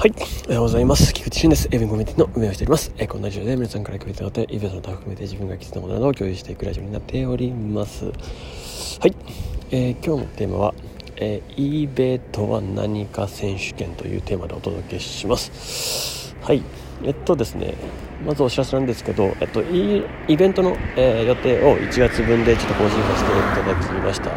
はい。おはようございます。菊池俊です。エビンコミュニティの運営をしております。えー、こんなラジオで皆さんから共有があって、イベントの他含めて自分が気づいたものなどを共有していくラジオになっております。はい。えー、今日のテーマは、えー、eBay とは何か選手権というテーマでお届けします。はい。えっとですね、まずお知らせなんですけど、えっと、イベントの、えー、予定を1月分でちょっと更新させていただきました。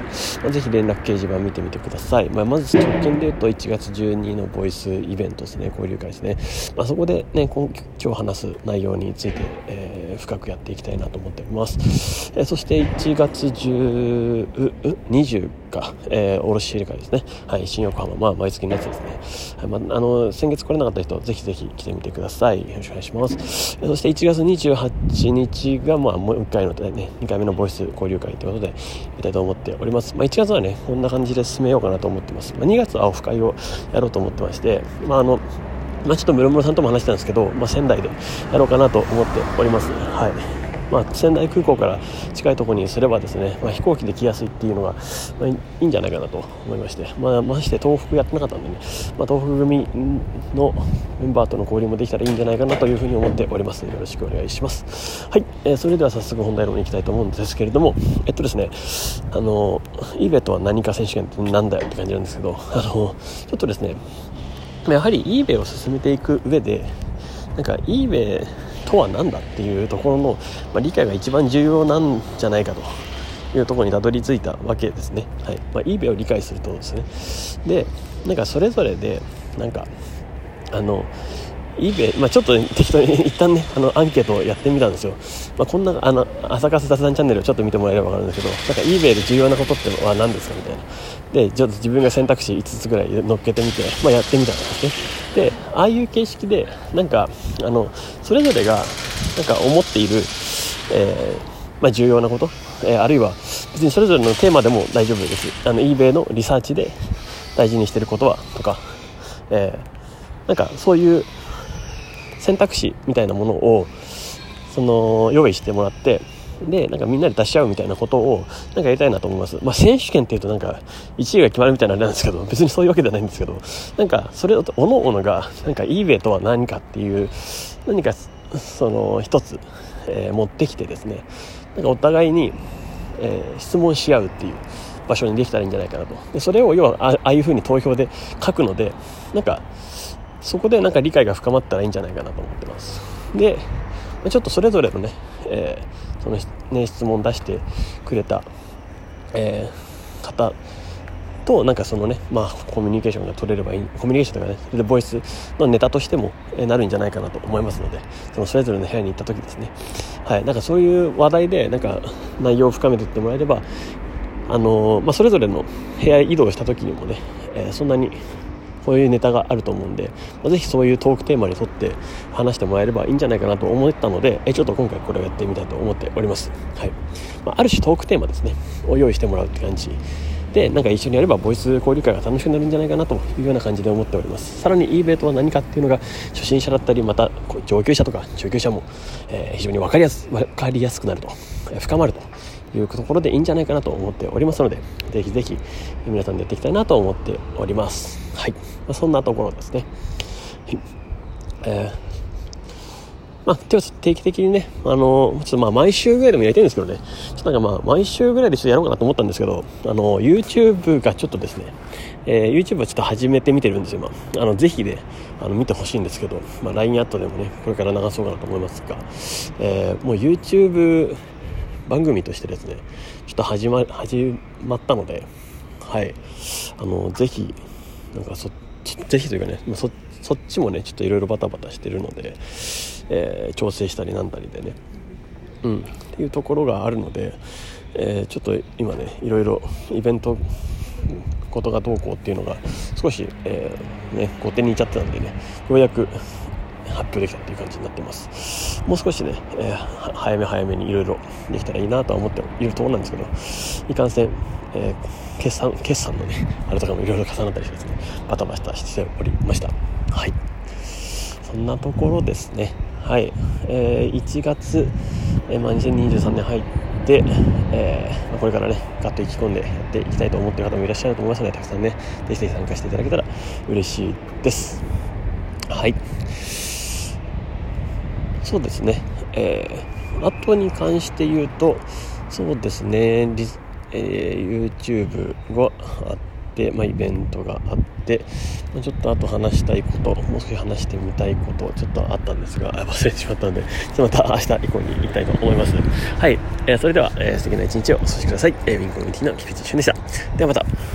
まあ、ぜひ連絡掲示板見てみてください。まあ、まず直近で言うと1月12のボイスイベントですね、交流会ですね。まあ、そこでね、今日話す内容について、えー、深くやっていきたいなと思っております。えー、そして1月10、20か、えー、卸入会ですね。はい、新横浜、まあ、毎月のやつですね。はい、まあ、あの、先月来れなかった人、ぜひぜひ来てみてください。よろしくお願いします。そして1月28日が、まあ、もう1回の、ね、2回目のボイス交流会ということで、やりたいと思っております。まあ、1月はね、こんな感じで進めようかなと思ってます。まあ、2月はオフ会をやろうと思ってまして、まあ、あの、まあ、ちょっと室室さんとも話したんですけど、まあ、仙台でやろうかなと思っております。はい。まあ、仙台空港から近いところにすればですね、まあ、飛行機で来やすいっていうのが、まあ、いいんじゃないかなと思いまして、まあ、まして東北やってなかったんでね、まあ、東北組のメンバーとの交流もできたらいいんじゃないかなというふうに思っておりますよろしくお願いします。はい、えー、それでは早速本題論に行きたいと思うんですけれどもえっとですねあの eBay とは何か選手権ってなんだよって感じなんですけどあのちょっとですねやはり eBay を進めていく上でなんか eBay とは何だっていうところの、まあ、理解が一番重要なんじゃないかというところにたどり着いたわけですね。はい。まあ、eBay を理解するとですね。でなんかそれぞれでなんかあの eBay、まあ、ちょっと適当に一旦ねあのアンケートをやってみたんですよ、まあ、こんなあの朝活雑談チャンネルをちょっと見てもらえれば分かるんですけどなんか eBay で重要なことってのは何ですかみたいな。でちょっと自分が選択肢5つぐらい乗っけてみて、まあ、やってみたんですね。ああいう形式でなんかあのそれぞれがなんか思っている、えーまあ、重要なこと、えー、あるいは別にそれぞれのテーマでも大丈夫です。あの eBay のリサーチで大事にしてることはとか、えー、なんかそういう選択肢みたいなものをその用意してもらってでなんかみんなで出し合うみたいなことをなんかやりたいなと思います、まあ、選手権っていうとなんか1位が決まるみたいなあれなんですけど別にそういうわけではないんですけどなんかそれをおのおのがなんか eBay とは何かっていう何かその一つ、えー、持ってきてですねなんかお互いに、えー、質問し合うっていう場所にできたらいいんじゃないかなと。でそれを要はああいうふうに投票で書くのでなんかそこでなんか理解が深まったらいいんじゃないかなと思ってます。でちょっとそれぞれのね、えー、そのね質問出してくれた、えー、方となんかそのねまあコミュニケーションが取れればいいコミュニケーションとかねそれでボイスのネタとしてもなるんじゃないかなと思いますのでそのそれぞれの部屋に行った時ですね。はい。なんかそういう話題でなんか内容を深めていってもらえればあのー、まあ、それぞれの部屋移動した時にもね、えー、そんなにこういうネタがあると思うんで、まあ、ぜひそういうトークテーマに沿って話してもらえればいいんじゃないかなと思ったので、えちょっと今回これをやってみたいと思っております。はい。まあ、ある種トークテーマですね、を用意してもらうって感じ。で、なんか一緒にやればボイス交流会が楽しくなるんじゃないかなというような感じで思っております。さらに eBay とは何かっていうのが初心者だったり、また上級者とか中級者も、えー、非常に分かりやす分かりやすくなると、深まるというところでいいんじゃないかなと思っておりますので、ぜひぜひ皆さんでやっていきたいなと思っております。はい。ま、そんなところですね。はい。えーまあ、定期的にね、あの、ちょっとまあ毎週ぐらいでもやりたいんですけどね、ちょっとなんかまあ毎週ぐらいでちょっとやろうかなと思ったんですけど、あの、YouTube がちょっとですね、えー、YouTube はちょっと始めてみてるんですよ、今。あの、ぜひね、あの、見てほしいんですけど、まあ LINE アットでもね、これから流そうかなと思いますが、えー、もう YouTube 番組としてですねちょっと始ま始まったのではいあのぜひなんかそぜひというかねそそっちもねちょっといろいろバタバタしてるので、えー、調整したりなんだりでね。うん。っていうところがあるので、えー、ちょっと今ねいろいろイベントことがどうこうっていうのが少し、えー、ね、後手にいっちゃってたんでねようやく発表できたっていう感じになってます。もう少しね、えー、早め早めにいろいろできたらいいなとは思っているところなんですけどいかんせん、えー、決算決算のねあれとかもいろいろ重なったりしてですねバタバタしておりました。はい。そんなところですね。はい、えー、1月、えーまあ、2023年入ってえー、これからねガッと意気込んでやっていきたいと思っている方もいらっしゃると思いますのでたくさんねぜひぜひ参加していただけたら嬉しいです。はい。そうですね。えー、後に関して言うとそうですね。えー、YouTube があって、まあ、イベントがあって、まあ、ちょっとあと話したいこともう少し話してみたいことちょっとあったんですが忘れてしまったのでちょっとまた明日以降に行きたいと思います。はい、えー、それでは、えー、素敵な一日をお過ごしください、えー、ウィンコミュニティの菊池俊でした。ではまた。